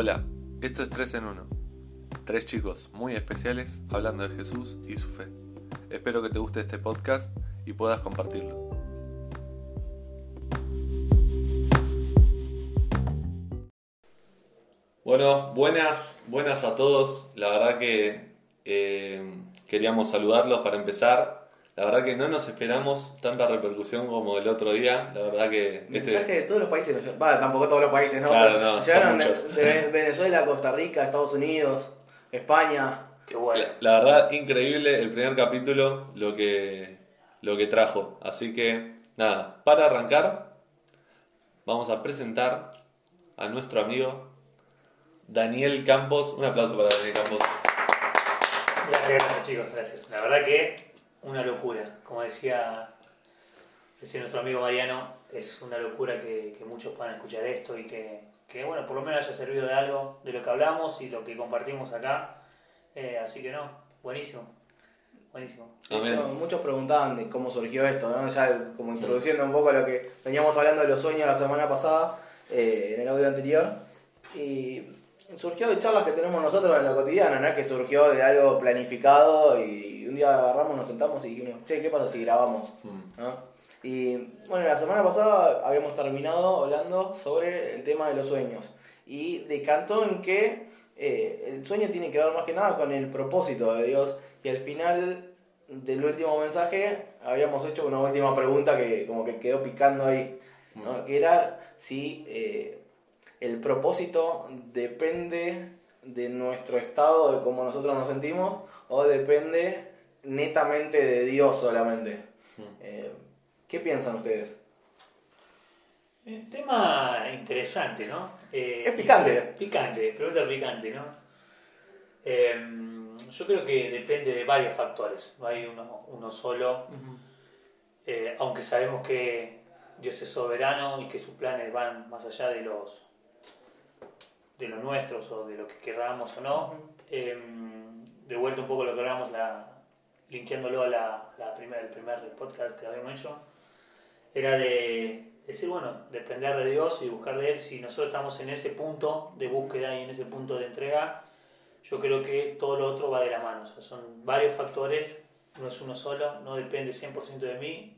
Hola, esto es 3 en 1. Tres chicos muy especiales hablando de Jesús y su fe. Espero que te guste este podcast y puedas compartirlo. Bueno, buenas, buenas a todos. La verdad que eh, queríamos saludarlos para empezar. La verdad que no nos esperamos tanta repercusión como el otro día. La verdad que este Mensaje de todos los países. Va, tampoco todos los países, ¿no? Claro, no, son muchos. de Venezuela, Costa Rica, Estados Unidos, España. Qué bueno. La, la verdad, increíble el primer capítulo, lo que, lo que trajo. Así que, nada, para arrancar, vamos a presentar a nuestro amigo Daniel Campos. Un aplauso para Daniel Campos. Gracias, gracias chicos, gracias. La verdad que una locura. Como decía, decía nuestro amigo Mariano, es una locura que, que muchos puedan escuchar esto y que, que, bueno, por lo menos haya servido de algo de lo que hablamos y lo que compartimos acá. Eh, así que no, buenísimo. Buenísimo. Amén. Muchos- preguntaban de cómo surgió esto, ¿no? Ya como introduciendo un poco a lo que veníamos hablando de los sueños la semana pasada, eh, en el audio anterior. Y surgió de charlas que tenemos nosotros en lo cotidiano, no es que surgió de algo planificado y un día agarramos, nos sentamos y dijimos, che, ¿qué pasa si grabamos? Mm. ¿no? Y bueno, la semana pasada habíamos terminado hablando sobre el tema de los sueños y decantó en que eh, el sueño tiene que ver más que nada con el propósito de Dios y al final del último mensaje habíamos hecho una última pregunta que como que quedó picando ahí, ¿no? que era si eh, el propósito depende de nuestro estado, de cómo nosotros nos sentimos o depende netamente de Dios solamente. Mm. Eh, ¿Qué piensan ustedes? Un tema interesante, ¿no? Eh, Es picante. Picante, pregunta picante, ¿no? Eh, yo creo que depende de varios factores, no hay uno, uno solo. Eh, aunque sabemos que Dios es soberano y que sus planes van más allá de los de los nuestros o de lo que querramos o no. Eh, de vuelta un poco lo que hablábamos, la, linkeándolo a la, la primer, el primer podcast que habíamos hecho, era de decir, bueno, depender de Dios y buscar de Él. Si nosotros estamos en ese punto de búsqueda y en ese punto de entrega, yo creo que todo lo otro va de la mano. O sea, son varios factores, no es uno solo, no depende 100% de mí.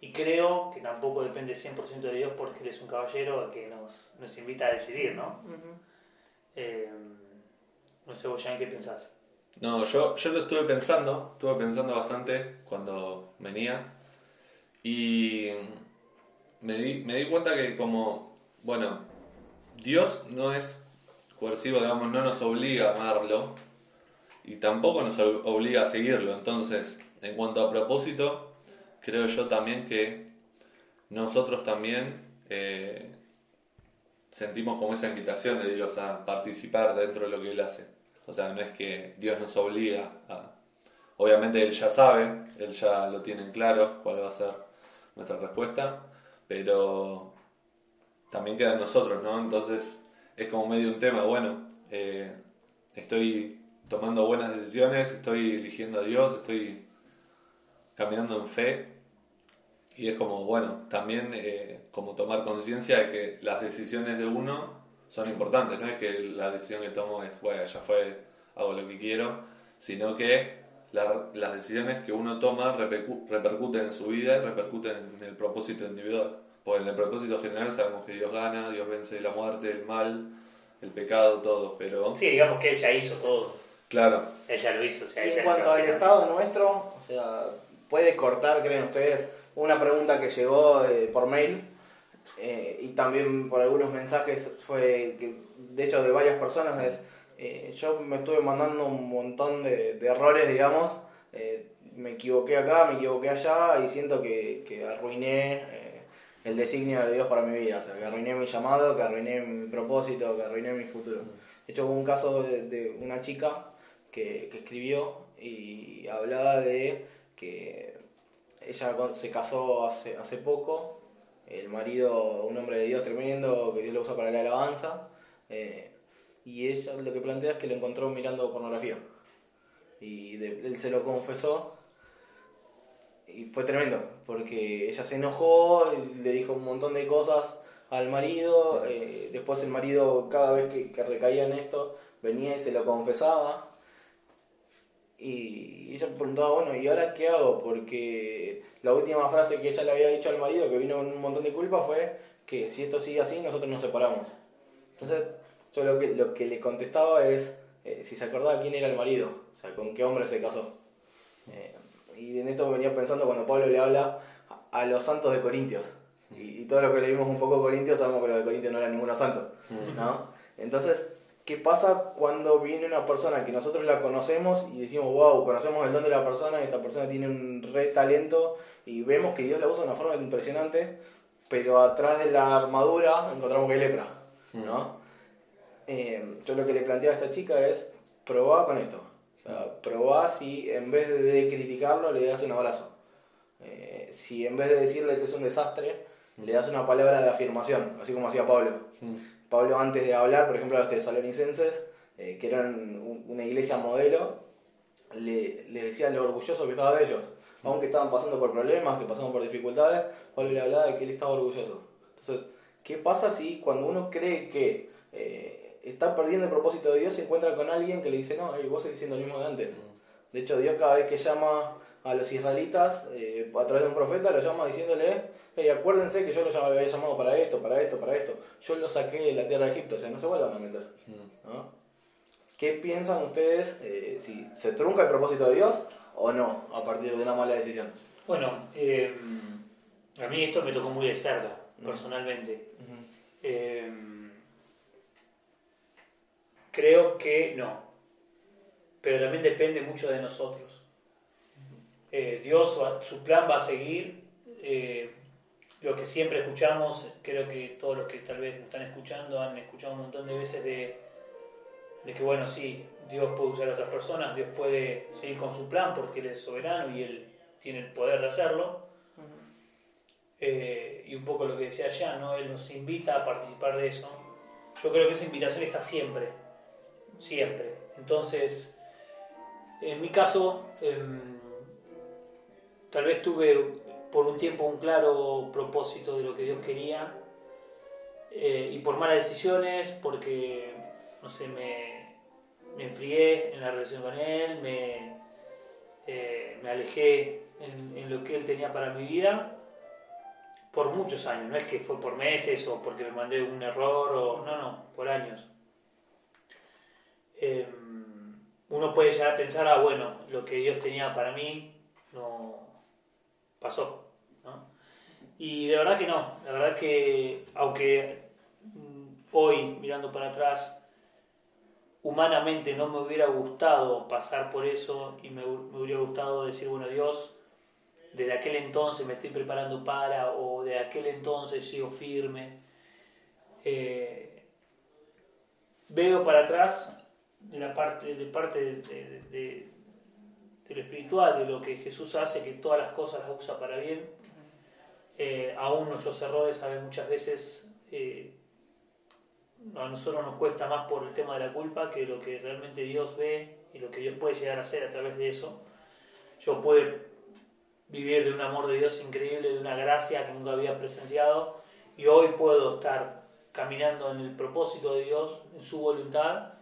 Y creo que tampoco depende 100% de Dios porque Él es un caballero que nos, nos invita a decidir, ¿no? Eh, no sé vos, Jan, ¿qué pensás? No, yo, yo lo estuve pensando, estuve pensando bastante cuando venía y me di, me di cuenta que como, bueno, Dios no es coercivo, digamos, no nos obliga a amarlo y tampoco nos ob- obliga a seguirlo. Entonces, en cuanto a propósito, creo yo también que nosotros también eh, sentimos como esa invitación de Dios a participar dentro de lo que Él hace. O sea, no es que Dios nos obliga a... Obviamente Él ya sabe, Él ya lo tiene en claro cuál va a ser nuestra respuesta, pero también queda en nosotros, ¿no? Entonces es como medio un tema, bueno, eh, estoy tomando buenas decisiones, estoy eligiendo a Dios, estoy caminando en fe y es como, bueno, también eh, como tomar conciencia de que las decisiones de uno son importantes, no es que la decisión que tomo es, bueno, ya fue, hago lo que quiero, sino que la- las decisiones que uno toma repercu- repercuten en su vida y repercuten en el propósito individual. Porque en el propósito general sabemos que Dios gana, Dios vence la muerte, el mal, el pecado, todo, pero Sí, digamos que Él ya hizo todo. claro, Él ya lo hizo. O sea, Y ella en cuanto al estado nuestro, o sea, puede cortar, creen ustedes, una pregunta que llegó eh, por mail eh, y también por algunos mensajes fue, de hecho, de varias personas, es, eh, yo me estuve mandando un montón de, errores, digamos, me equivoqué acá, me equivoqué allá y siento que, que arruiné el designio de Dios para mi vida, o sea, que arruiné mi llamado, que arruiné mi propósito, que arruiné mi futuro. De hecho, hubo un caso de, una chica que escribió y hablaba de que ella se casó hace, hace poco, el marido, un hombre de Dios tremendo, que Dios lo usa para la alabanza, eh, y ella lo que plantea es que lo encontró mirando pornografía. Y de- él se lo confesó y fue tremendo, porque ella se enojó, le dijo un montón de cosas al marido, eh, después el marido cada vez que, que recaía en esto venía y se lo confesaba. Y ella preguntaba, bueno, ¿y ahora qué hago? Porque la última frase que ella le había dicho al marido, que vino con un montón de culpa, fue que si esto sigue así, nosotros nos separamos. Entonces, yo lo que, lo que le contestaba es eh, si se acordaba quién era el marido, o sea, con qué hombre se casó. Eh, y en esto venía pensando cuando Pablo le habla a los santos de Corintios. Y, y todo lo que leímos un poco de Corintios, sabemos que los de Corintios no eran ninguno santo. ¿no? Entonces, ¿qué pasa cuando viene una persona que nosotros la conocemos y decimos, wow, conocemos el don de la persona y esta persona tiene un re talento y vemos que Dios la usa de una forma impresionante, pero atrás de la armadura encontramos que hay lepra, ¿no? Eh, yo lo que le planteaba a esta chica es, probá con esto. O sea, probá si en vez de criticarlo le das un abrazo. Eh, si en vez de decirle que es un desastre, le das una palabra de afirmación, así como hacía Pablo. Pablo antes de hablar, por ejemplo, a los tesalonicenses, eh, que eran un- una iglesia modelo, le, les decía lo orgulloso que estaba de ellos. Aunque estaban pasando por problemas, que pasaban por dificultades, Pablo le hablaba de que él estaba orgulloso. Entonces, ¿qué pasa si cuando uno cree que eh, está perdiendo el propósito de Dios, se encuentra con alguien que le dice, no, hey, vos seguís siendo el mismo de antes? De hecho, Dios cada vez que llama a los israelitas eh, a través de un profeta, los llama diciéndole, hey, acuérdense que yo los había llamado para esto, para esto, para esto. Yo los saqué de la tierra de Egipto, o sea, no se vuelvan a meter. ¿no? ¿Qué piensan ustedes eh, si se trunca el propósito de Dios o no a partir de una mala decisión? Bueno, eh, a mí esto me tocó muy de cerca, personalmente. Eh, creo que no, pero también depende mucho de nosotros. Eh, Dios, su plan va a seguir. eh, lo que siempre escuchamos, creo que todos los que tal vez nos están escuchando han escuchado un montón de veces de, de que, bueno, sí, Dios puede usar a otras personas, Dios puede seguir con su plan porque Él es soberano y Él tiene el poder de hacerlo. Eh, y un poco lo que decía allá, ¿no? Él nos invita a participar de eso. Yo creo que esa invitación está siempre, siempre. Entonces, en mi caso, em, tal vez tuve por un tiempo un claro propósito de lo que Dios quería eh, y por malas decisiones, porque, no sé, me, me enfrié en la relación con Él, me, eh, me alejé en, lo que Él tenía para mi vida por muchos años, no es que fue por meses o porque me mandé un error, o no, no, por años. Eh, uno puede llegar a pensar, ah, bueno, lo que Dios tenía para mí no pasó, ¿no? Y de verdad que no, la verdad que aunque mm, hoy, mirando para atrás, humanamente no me hubiera gustado pasar por eso y me, hu- me hubiera gustado decir, bueno, Dios, desde aquel entonces me estoy preparando para, o de aquel entonces sigo firme. Eh, veo para atrás de la parte de parte de- de lo espiritual, de lo que Jesús hace, que todas las cosas las usa para bien. Eh, aún nuestros errores, a veces, muchas veces, eh, a nosotros nos cuesta más por el tema de la culpa que lo que realmente Dios ve y lo que Dios puede llegar a hacer a través de eso. Yo puedo vivir de un amor de Dios increíble, de una gracia que nunca había presenciado y hoy puedo estar caminando en el propósito de Dios, en su voluntad.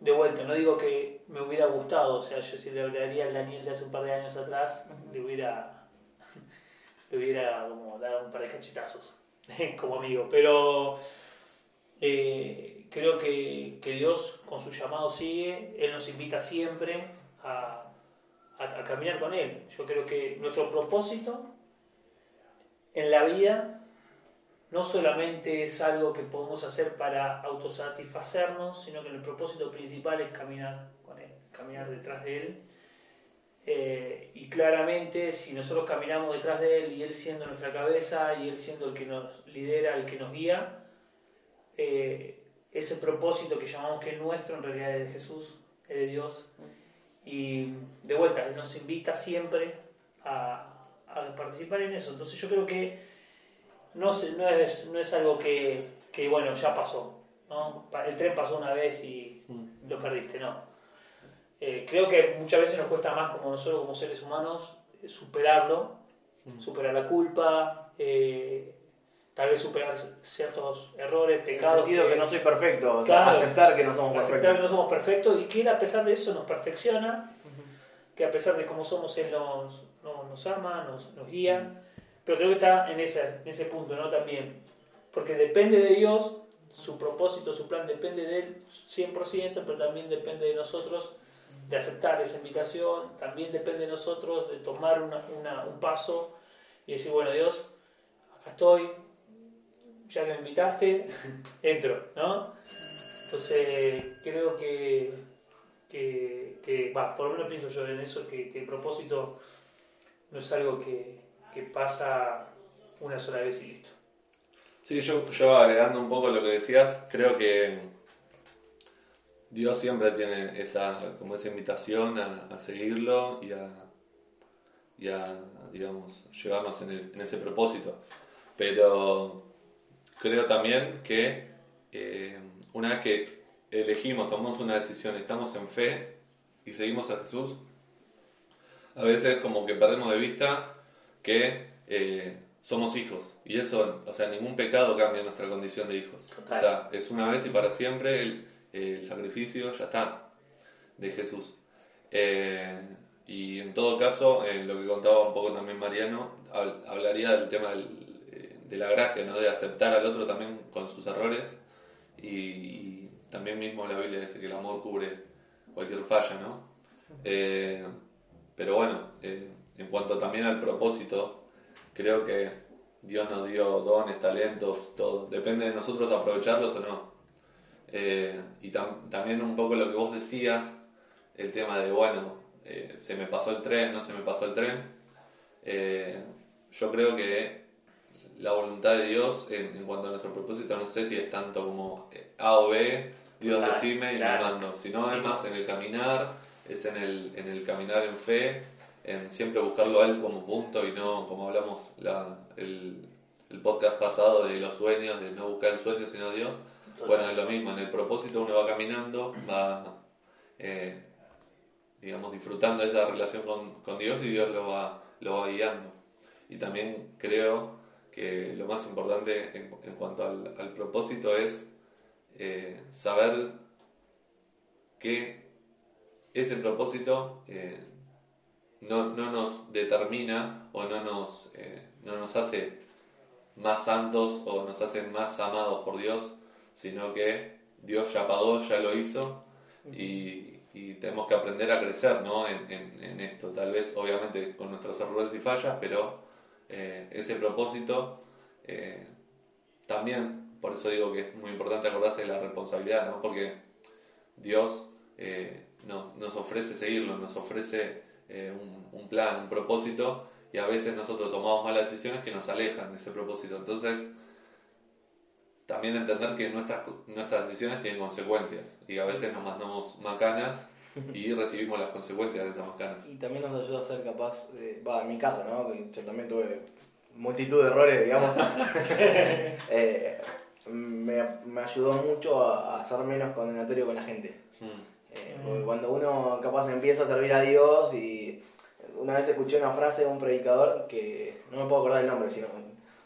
De vuelta, no digo que me hubiera gustado, o sea, yo si le hablaría al Daniel de hace un par de años atrás, le hubiera, le hubiera como dado un par de cachetazos como amigo, pero eh, creo que, que Dios con su llamado sigue, Él nos invita siempre a, a, a caminar con Él. Yo creo que nuestro propósito en la vida no solamente es algo que podemos hacer para autosatisfacernos, sino que el propósito principal es caminar con Él, caminar detrás de Él. Eh, y claramente, si nosotros caminamos detrás de Él y Él siendo nuestra cabeza y Él siendo el que nos lidera, el que nos guía, eh, ese propósito que llamamos que es nuestro en realidad es de Jesús, es de Dios. Y de vuelta, Él nos invita siempre a, a participar en eso. Entonces yo creo que no, se- no, es, no es algo que, que, bueno, ya pasó. ¿no? El tren pasó una vez y lo perdiste, no. Eh, creo que muchas veces nos cuesta más como nosotros como seres humanos eh, superarlo, superar la culpa, eh, tal vez superar ciertos errores, En el pecados. sentido que no soy perfecto, o sea, Claro. aceptar que no somos aceptar que perfectos. no somos perfectos y que Él a pesar de eso nos perfecciona, que a pesar de cómo somos Él nos, no- nos ama, nos, nos guía, pero creo que está en ese, en ese punto, ¿no? También, porque depende de Dios, su propósito, su plan depende de Él 100%, pero también depende de nosotros de aceptar esa invitación, también depende de nosotros de tomar una- un paso y decir, bueno Dios, acá estoy, ya que me invitaste, entro, ¿no? Entonces creo que, que, va, por lo menos pienso yo en eso, que, que el propósito no es algo que, que pasa una sola vez y listo. Sí, yo, yo agregando un poco lo que decías, creo que Dios siempre tiene esa, como esa invitación a, seguirlo y a, y a, digamos, llevarnos en ese propósito. Pero creo también que eh, una vez que elegimos, tomamos una decisión, estamos en fe y seguimos a Jesús, a veces como que perdemos de vista que eh, somos hijos. Y eso, o sea, ningún pecado cambia nuestra condición de hijos. Total. O sea, es una vez y para siempre el, el sacrificio, ya está, de Jesús. Eh, y en todo caso, en lo que contaba un poco también Mariano, hab- hablaría del tema del- eh, de la gracia, ¿no? de aceptar al otro también con sus errores. Y, y también mismo la Biblia dice que el amor cubre cualquier falla, ¿no? Eh, pero bueno, eh, en cuanto también al propósito, creo que Dios nos dio dones, talentos, todo. Depende de nosotros aprovecharlos o no. Eh, y tam- también un poco lo que vos decías, el tema de, bueno, eh, se me pasó el tren, no se me pasó el tren. Eh, yo creo que la voluntad de Dios en, en cuanto a nuestro propósito, no sé si es tanto como eh, A o B, Dios Claro, decime y claro. me mando, sino Sí. es más en el caminar, es en el, en el caminar en fe, en siempre buscarlo a Él como punto y no como hablamos la, el, el podcast pasado de los sueños, de no buscar el sueño sino a Dios. Bueno, es lo mismo, en el propósito uno va caminando, va, eh, digamos, disfrutando esa relación con, con Dios y Dios lo va, lo va guiando. Y también creo que lo más importante en, en cuanto al, al propósito es eh, saber que ese propósito eh, no, no nos determina o no nos, eh, no nos hace más santos o nos hace más amados por Dios, sino que Dios ya pagó, ya lo hizo y, y tenemos que aprender a crecer ¿no? en, en- en esto. Tal vez, obviamente, con nuestros errores y fallas, pero eh, ese propósito eh, también, por eso digo que es muy importante acordarse de la responsabilidad, ¿no? porque Dios eh, nos, nos ofrece seguirlo, nos ofrece eh, un, un plan, un propósito, y a veces nosotros tomamos malas decisiones que nos alejan de ese propósito. Entonces, también entender que nuestras, nuestras decisiones tienen consecuencias, y a veces nos mandamos macanas y recibimos las consecuencias de esas macanas. Y también nos ayuda a ser capaz, va, en mi caso, ¿no? Que yo también tuve multitud de errores, digamos. Eh, me, me ayudó mucho a, a ser menos condenatorio con la gente. Mm, Eh, Mm. porque cuando uno capaz empieza a servir a Dios y una vez escuché una frase de un predicador que no me puedo acordar el nombre, sino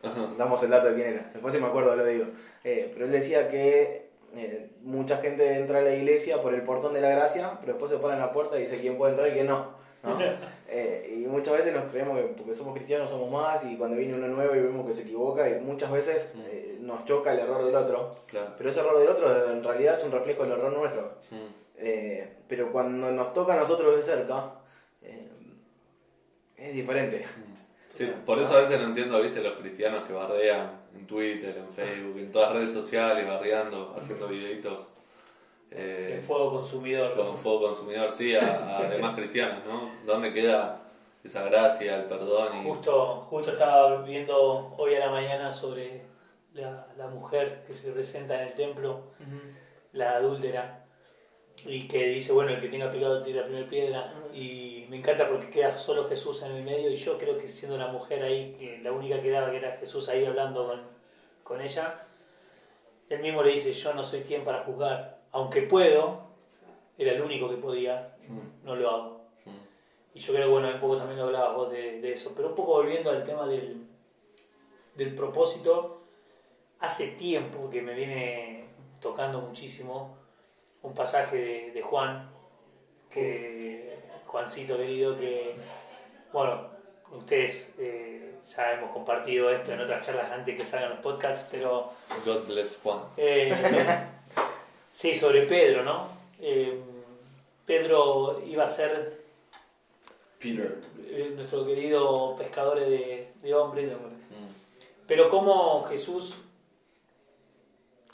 Ajá. damos el dato de quién era, después si me acuerdo lo digo. Eh, pero él decía que eh, mucha gente entra a la iglesia por el portón de la gracia, pero después se pone en la puerta y dice quién puede entrar y quién no. ¿no? Eh, y muchas veces nos creemos que porque somos cristianos somos más y cuando viene uno nuevo y vemos que se equivoca y muchas veces Mm. eh, nos choca el error del otro. Claro. Pero ese error del otro en realidad es un reflejo del error nuestro. Mm, Eh, pero cuando nos toca a nosotros de cerca, eh, es diferente. Sí, por eso a veces no entiendo, viste, los cristianos que bardean en Twitter, en Facebook, en todas las redes sociales, bardeando, haciendo videitos eh, El fuego consumidor. con fuego consumidor, sí, a, a demás cristianos, ¿no? ¿Dónde queda esa gracia, el perdón? Y... Justo, justo estaba viendo hoy a la mañana sobre la, la mujer que se presenta en el templo, la adúltera, y que dice, bueno, el que tenga pecado tire la primera piedra. Y me encanta porque queda solo Jesús en el medio y yo creo que siendo la mujer ahí, que la única que daba que era Jesús ahí hablando con, con ella, él mismo le dice, yo no soy quien para juzgar, aunque puedo, era el único que podía, no lo hago. Y yo creo que, bueno, un poco también lo hablabas vos de, de eso. Pero un poco volviendo al tema del, del propósito, hace tiempo que me viene tocando muchísimo un pasaje de, de Juan, que Juancito querido, que, bueno, ustedes eh, ya hemos compartido esto en otras charlas antes que salgan los podcasts, pero God bless Juan. eh, sí, sobre Pedro, ¿no? Eh, Pedro iba a ser Peter. eh, nuestro querido pescador de, de hombres, Mm. pero como Jesús,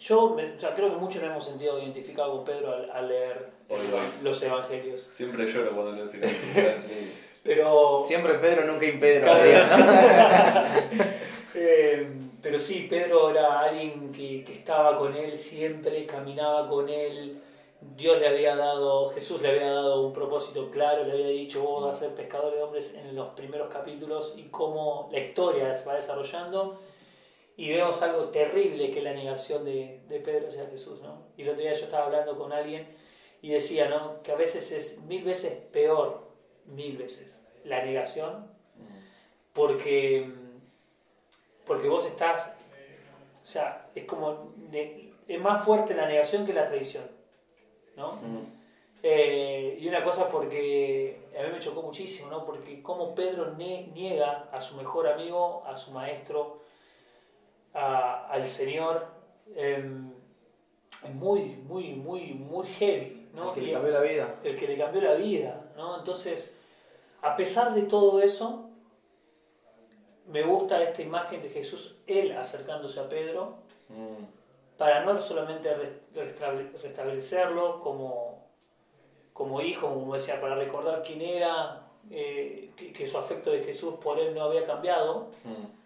yo me- o sea, creo que muchos nos hemos sentido identificados con Pedro al, al leer Always. los evangelios, Siempre lloro cuando leo pero Siempre Pedro, nunca impedro. Eh, pero sí, Pedro era alguien que, que estaba con él siempre, caminaba con él. Dios le había dado, Jesús le había dado un propósito claro, le había dicho, vos vas a ser pescador de hombres en los primeros capítulos y cómo la historia se va desarrollando. Y vemos algo terrible que es la negación de, de Pedro hacia Jesús. ¿no? Y el otro día yo estaba hablando con alguien y decía ¿no? que a veces es mil veces peor, mil veces, la negación porque porque vos estás o sea es como es más fuerte la negación que la traición ¿no? Mm. Eh, y una cosa porque a mí me chocó muchísimo ¿no? porque como Pedro niega a su mejor amigo a su maestro a- al Señor em, es muy muy muy muy heavy ¿no? Que Y- le cambió la vida. el que le cambió la vida, ¿no? Entonces, a pesar de todo eso, me gusta esta imagen de Jesús, él acercándose a Pedro, Mm. para no solamente res- restable- restablecerlo como, como hijo, como decía, para recordar quién era, eh, que, que su afecto de Jesús por él no había cambiado, Mm.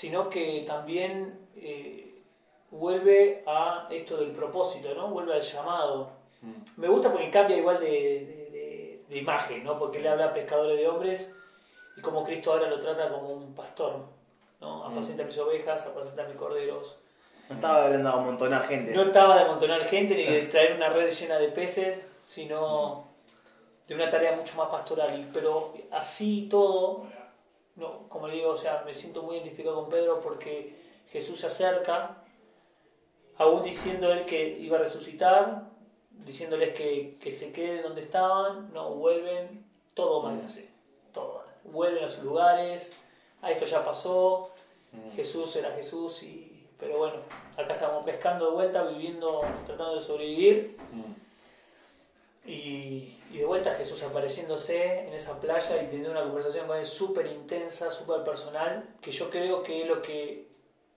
Sino que también eh, vuelve a esto del propósito, ¿no? Vuelve al llamado. Mm. Me gusta porque cambia igual de, de- de- de imagen, ¿no? Porque le habla a pescadores de hombres y como Cristo ahora lo trata como un pastor, ¿no? Apacenta mis ovejas, apacenta mis corderos. No estaba hablando a amontonar gente. No estaba de amontonar gente ni de traer una red llena de peces, sino de una tarea mucho más pastoral. Pero así todo, no, como le digo, o sea, me siento muy identificado con Pedro porque Jesús se acerca, aún diciendo él que iba a resucitar, diciéndoles que, que se queden donde estaban, no vuelven, todo mal hace, todo mal. Vuelven a sus lugares, ah, esto ya pasó, Jesús era Jesús, y, pero bueno, acá estamos pescando de vuelta, viviendo, tratando de sobrevivir. Mm. Y, y de vuelta Jesús apareciéndose en esa playa y teniendo una conversación con él súper intensa, súper personal, que yo creo que es lo que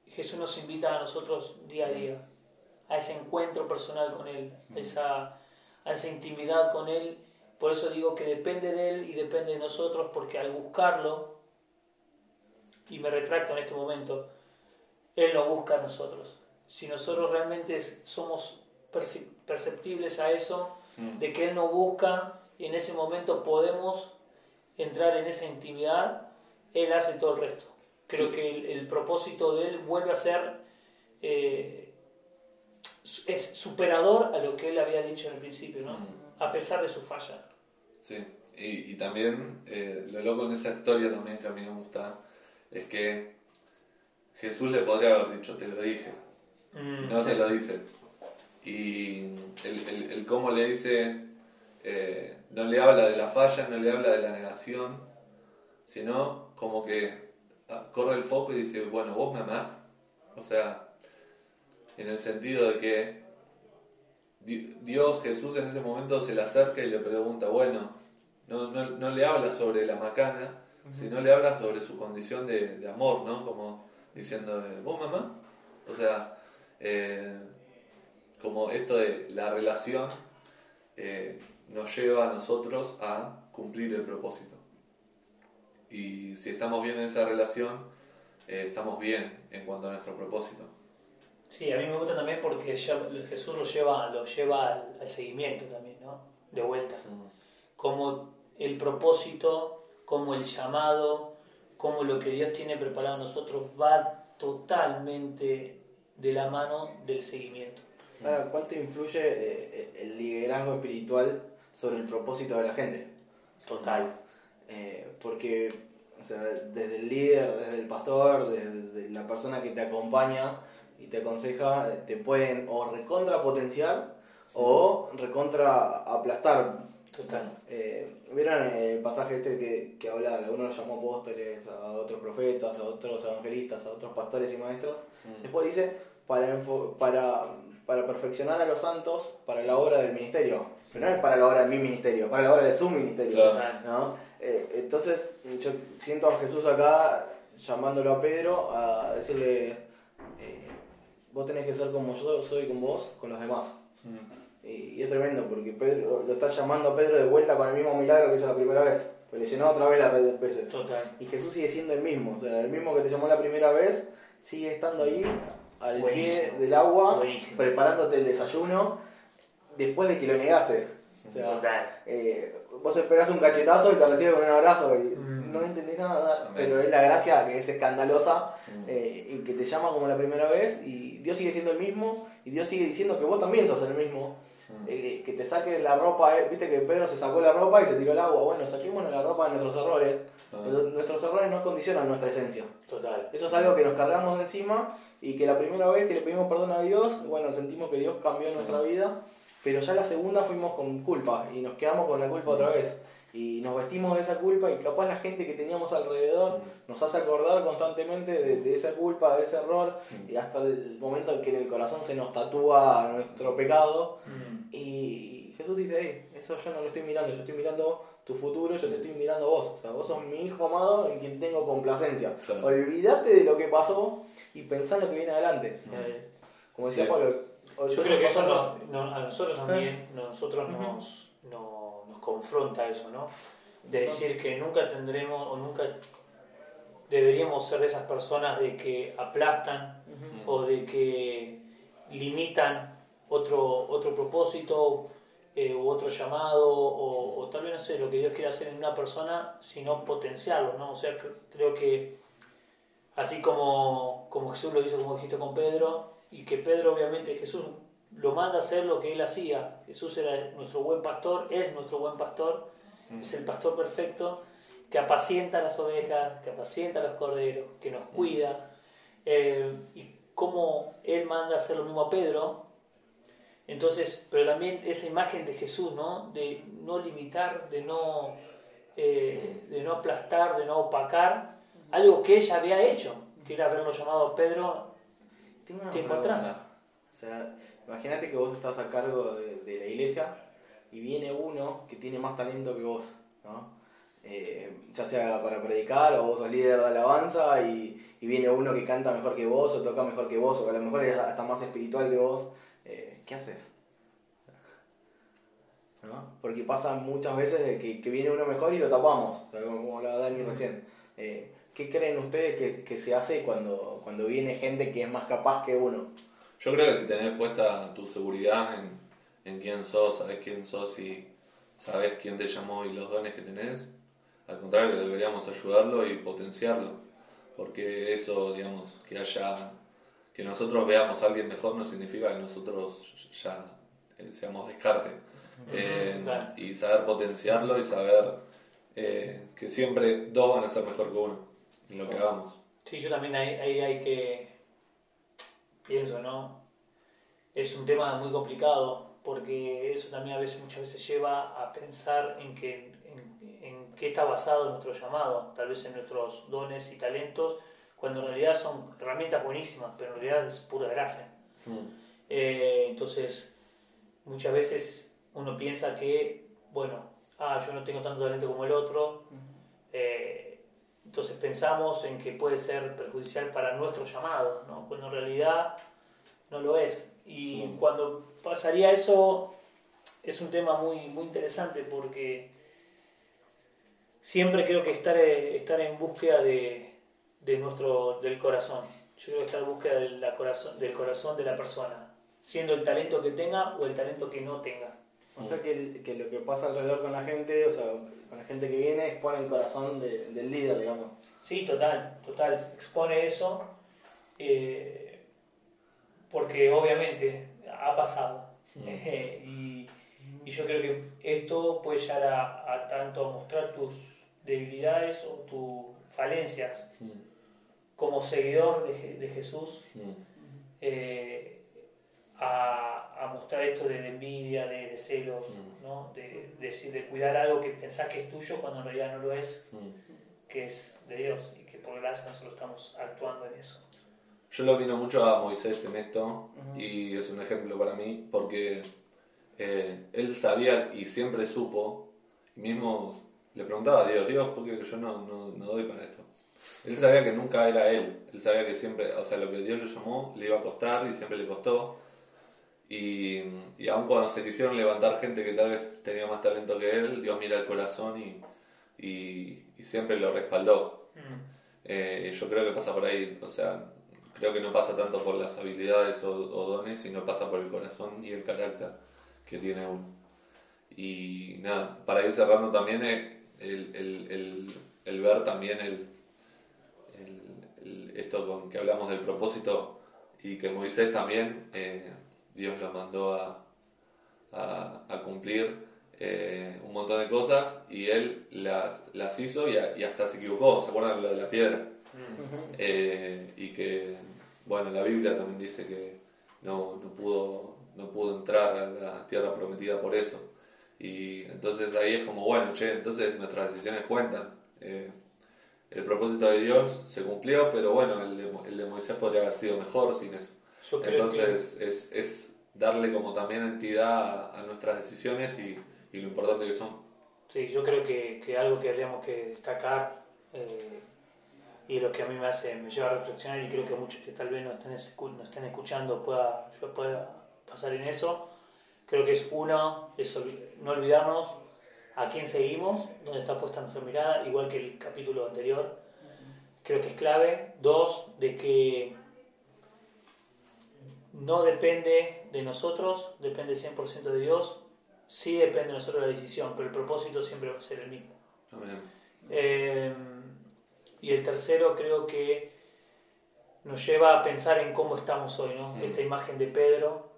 Jesús nos invita a nosotros día a día, a ese encuentro personal con Él, esa, a esa intimidad con Él. Por eso digo que depende de Él y depende de nosotros, porque al buscarlo, y me retracto en este momento, Él lo busca a nosotros. Si nosotros realmente somos perceptibles a eso, Mm. de que Él nos busca y en ese momento podemos entrar en esa intimidad, Él hace todo el resto. Creo Sí. que el, el propósito de Él vuelve a ser, eh, es superador a lo que Él había dicho en el principio, ¿no? Mm. a pesar de su falla. Sí, y, y también eh, lo loco en esa historia también que a mí me gusta es que Jesús le podría haber dicho, te lo dije, Mm, no se lo dice. Y el, el, el cómo le dice, eh, no le habla de la falla, no le habla de la negación, sino como que ah, corre el foco y dice, bueno, vos me amás. O sea, en el sentido de que Di- Dios, Jesús en ese momento se le acerca y le pregunta, bueno, no, no, no le habla sobre la macana, sino le habla sobre su condición de, de amor, ¿no? Como diciendo, ¿vos mamá? O sea, eh, como esto de la relación eh, nos lleva a nosotros a cumplir el propósito. Y si estamos bien en esa relación, eh, estamos bien en cuanto a nuestro propósito. Sí, a mí me gusta también porque Jesús lo lleva, lo lleva al, al seguimiento también, ¿no? De vuelta. como el propósito, como el llamado, como lo que Dios tiene preparado a nosotros va totalmente de la mano del seguimiento. Ahora, ¿cuánto influye eh, el liderazgo espiritual sobre el propósito de la gente? Total. Eh, porque O sea, desde el líder, desde el pastor, desde la persona que te acompaña y te aconseja, te pueden o recontra potenciar o recontra aplastar. Total. Eh, ¿Vieron el pasaje este que, que habla, algunos llamó apóstoles, a otros profetas, a otros evangelistas, a otros pastores y maestros? Mm. Después dice, para, para, para perfeccionar a los santos para la obra del ministerio. Pero no es para la obra de mi ministerio, para la obra de su ministerio. Claro. Eh, entonces, yo siento a Jesús acá llamándolo a Pedro a decirle, eh, vos tenés que ser como yo soy con vos, con los demás. Mm. Y, y es tremendo porque Pedro lo está llamando a Pedro de vuelta con el mismo milagro que hizo la primera vez. Pues le llenó otra vez la red de peces. Total. Y Jesús sigue siendo el mismo, o sea, el mismo que te llamó la primera vez, sigue estando ahí al Buenísimo. pie del agua, Buenísimo. preparándote el desayuno después de que lo negaste. O sea, Total. eh, vos esperás un cachetazo y te recibe con un abrazo y Mm. no entendés nada, Amén. pero es la gracia que es escandalosa Mm. eh, y que te llama como la primera vez y Dios sigue siendo el mismo y Dios sigue diciendo que vos también sos el mismo. Eh, que te saque la ropa, eh, viste que Pedro se sacó la ropa y se tiró al agua. Bueno, saquémonos la ropa de nuestros errores. Ah. Pero Nuestros errores no condicionan nuestra esencia. Total. Eso es algo que nos cargamos de encima y que la primera vez que le pedimos perdón a Dios, bueno, sentimos que Dios cambió nuestra vida, pero ya la segunda fuimos con culpa y nos quedamos con la culpa otra vez. Y nos vestimos de esa culpa y capaz la gente que teníamos alrededor nos hace acordar constantemente de, de esa culpa, de ese error, y hasta el momento en que en el corazón se nos tatúa nuestro pecado. Y Jesús dice, hey, eso yo no lo estoy mirando, yo estoy mirando tu futuro, yo te estoy mirando vos. O sea, vos sos mi hijo amado en quien tengo complacencia. Claro. Olvídate de lo que pasó y pensá en lo que viene adelante. O sea, como decía Sí. Pablo, Yo creo que eso pasó- nos- nos- a nosotros también, nosotros nos, no- nos confronta eso, ¿no? De decir que nunca tendremos o nunca deberíamos ser de esas personas de que aplastan o de que limitan otro, otro propósito eh, u otro llamado o, o tal vez no sé lo que Dios quiere hacer en una persona, sino potenciarlo, ¿no? O sea, cre- creo que así como, como Jesús lo hizo, como dijiste con Pedro, y que Pedro obviamente Jesús lo manda a hacer lo que él hacía. Jesús era nuestro buen pastor, es nuestro buen pastor, es el pastor perfecto que apacienta las ovejas, que apacienta los corderos, que nos cuida. eh, y como él manda a hacer lo mismo a Pedro, entonces, pero también esa imagen de Jesús, ¿no? De no limitar, de no, eh, de no aplastar, de no opacar, algo que ella había hecho, que era haberlo llamado Pedro Tengo una tiempo pregunta. atrás. O sea, imagínate que vos estás a cargo de, de la iglesia y viene uno que tiene más talento que vos, ¿no? Eh, ya sea para predicar o vos sos líder de alabanza y, y viene uno que canta mejor que vos o toca mejor que vos o a lo mejor es hasta más espiritual que vos, ¿qué haces? ¿No? Porque pasa muchas veces de que, que viene uno mejor y lo tapamos, como hablaba Dani recién. Eh, ¿Qué creen ustedes que, que se hace cuando, cuando viene gente que es más capaz que uno? Yo creo que si tenés puesta tu seguridad en, en quién sos, sabés quién sos y sabés quién te llamó y los dones que tenés, al contrario, deberíamos ayudarlo y potenciarlo. Porque eso, digamos, que haya, que nosotros veamos a alguien mejor no significa que nosotros ya eh, seamos descarte. Eh, y saber potenciarlo y saber eh, que siempre dos van a ser mejor que uno en lo que hagamos. Sí, yo también ahí, ahí hay que, pienso, ¿no? Es un tema muy complicado porque eso también a veces, muchas veces lleva a pensar en que en, en qué está basado nuestro llamado, tal vez en nuestros dones y talentos, cuando en realidad son herramientas buenísimas, pero en realidad es pura gracia. Eh, entonces, muchas veces uno piensa que, bueno, ah, yo no tengo tanto talento como el otro, eh, entonces pensamos en que puede ser perjudicial para nuestro llamado, ¿no? cuando en realidad no lo es. Y Mm. cuando pasaría eso, es un tema muy, muy interesante porque siempre creo que estar, eh, estar en búsqueda de, de nuestro, del corazón. Yo creo que estar en búsqueda de la corazón, del corazón de la persona, siendo el talento que tenga o el talento que no tenga. O sea que, que lo que pasa alrededor con la gente, o sea, con la gente que viene, expone el corazón de- del líder, digamos. Sí, total, total. Expone eso eh, porque obviamente ha pasado. y, y yo creo que esto puede llegar a, a tanto a mostrar tus debilidades o tu falencias, Mm, como seguidor de, Je- de Jesús, eh, a, a mostrar esto de, de envidia, de, de celos. ¿no? de, de, decir, de cuidar algo que pensás que es tuyo cuando en realidad no lo es, que es de Dios y que por gracia nosotros estamos actuando en eso. Yo lo opino mucho a Moisés en esto y es un ejemplo para mí porque eh, él sabía y siempre supo, y mismo le preguntaba a Dios, Dios, ¿por qué yo no, no, no doy para esto? Él sabía que nunca era él, él sabía que siempre, o sea, lo que Dios le llamó le iba a costar y siempre le costó. Y, y aun cuando se quisieron levantar gente que tal vez tenía más talento que él, Dios mira el corazón y, y, y siempre lo respaldó. Mm. Eh, yo creo que pasa por ahí, o sea, creo que no pasa tanto por las habilidades o, o dones, sino pasa por el corazón y el carácter que tiene uno. Y nada, para ir cerrando también eh, el, el, el, el ver también el- esto con que hablamos del propósito y que Moisés también, eh, Dios lo mandó a, a, a cumplir eh, un montón de cosas y él las, las hizo y, a- y hasta se equivocó, ¿se acuerdan lo de la piedra? Eh, y que, bueno, la Biblia también dice que no, no, pudo, no pudo entrar a la tierra prometida por eso. Y entonces ahí es como, bueno, che, entonces nuestras decisiones cuentan. Eh, el propósito de Dios se cumplió, pero bueno, el de, el de Moisés podría haber sido mejor sin eso. Yo Entonces es, es darle como también entidad a, a nuestras decisiones y, y lo importante que son. que, sí, yo creo que, que algo que tendríamos que destacar eh, y lo que a mí me hace, me lleva a reflexionar y creo que muchos que tal vez no estén, escu- no estén escuchando pueda, yo pueda pasar en eso, creo que es uno, es no olvidarnos a quién seguimos, dónde está puesta nuestra mirada, igual que el capítulo anterior, creo que es clave. Dos, de que no depende de nosotros, depende 100% de Dios, sí depende de nosotros la decisión, pero el propósito siempre va a ser el mismo. Amén. Eh, y el tercero creo que nos lleva a pensar en cómo estamos hoy, ¿no? Esta imagen de Pedro,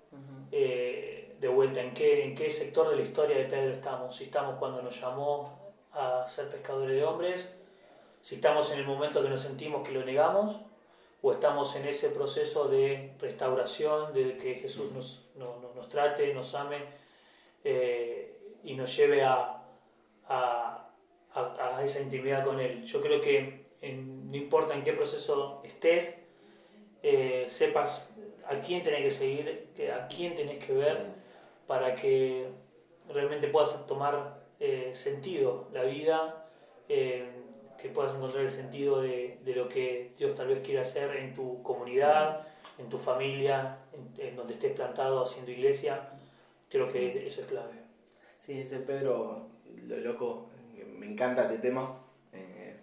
eh, de vuelta, ¿en qué, ¿en qué sector de la historia de Pedro estamos? Si estamos cuando nos llamó a ser pescadores de hombres, si estamos en el momento que nos sentimos que lo negamos, o estamos en ese proceso de restauración, de que Jesús nos, no- no- nos trate, nos ame eh, y nos lleve a, a, a- a esa intimidad con Él. Yo creo que en- no importa en qué proceso estés, eh, sepas a quién tenés que seguir, a quién tenés que ver para que realmente puedas tomar eh, sentido la vida, eh, que puedas encontrar el sentido de, lo que Dios tal vez quiere hacer en tu comunidad, en tu familia, en, donde estés plantado haciendo iglesia. Creo que eso es clave. Sí, ese Pedro, lo loco, me encanta este tema, eh,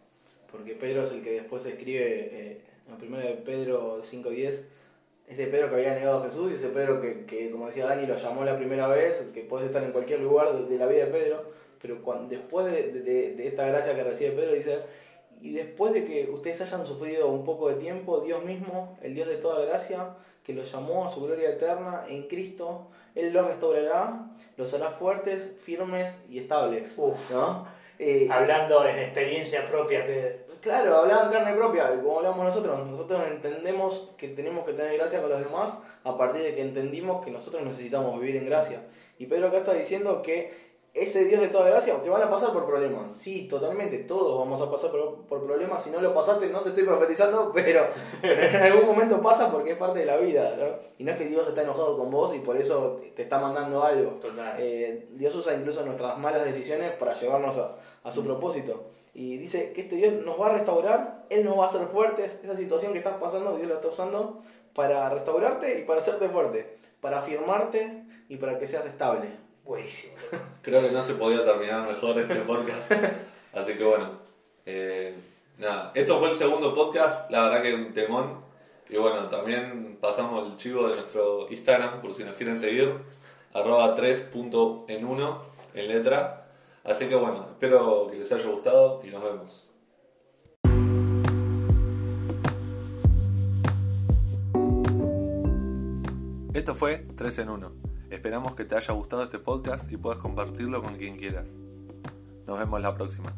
porque Pedro es el que después escribe en primero de Pedro 5.10, ese Pedro que había negado a Jesús y ese Pedro que, que, como decía Dani, lo llamó la primera vez, que puede estar en cualquier lugar de, de la vida de Pedro, pero cuando, después de, de- de esta gracia que recibe Pedro, dice, y después de que ustedes hayan sufrido un poco de tiempo, Dios mismo, el Dios de toda gracia, que los llamó a su gloria eterna en Cristo, Él los restaurará, los hará fuertes, firmes y estables. Uf. ¿no? Eh, Hablando en experiencia propia, Pedro. Claro, hablaba en carne propia, como hablamos nosotros. Nosotros entendemos que tenemos que tener gracia con los demás a partir de que entendimos que nosotros necesitamos vivir en gracia. Y Pedro acá está diciendo que ese Dios de toda gracia, que van a pasar por problemas. Sí, totalmente, todos vamos a pasar por, por problemas. Si no lo pasaste, no te estoy profetizando, pero en algún momento pasa porque es parte de la vida. ¿no? Y no es que Dios está enojado con vos y por eso te está mandando algo. Total. Eh, Dios usa incluso nuestras malas decisiones para llevarnos a, a su propósito. Y dice que este Dios nos va a restaurar, Él nos va a hacer fuertes. Esa situación que estás pasando, Dios la está usando para restaurarte y para hacerte fuerte, para afirmarte y para que seas estable. Buenísimo. Creo que no se podía terminar mejor este podcast. Así que bueno, eh, nada, esto fue el segundo podcast, la verdad que un temón. Y bueno, también pasamos el chivo de nuestro Instagram, por si nos quieren seguir, arroba 3.en1 en letra. Así que bueno, espero que les haya gustado y nos vemos. Esto fue 3 en 1. Esperamos que te haya gustado este podcast y puedas compartirlo con quien quieras. Nos vemos la próxima.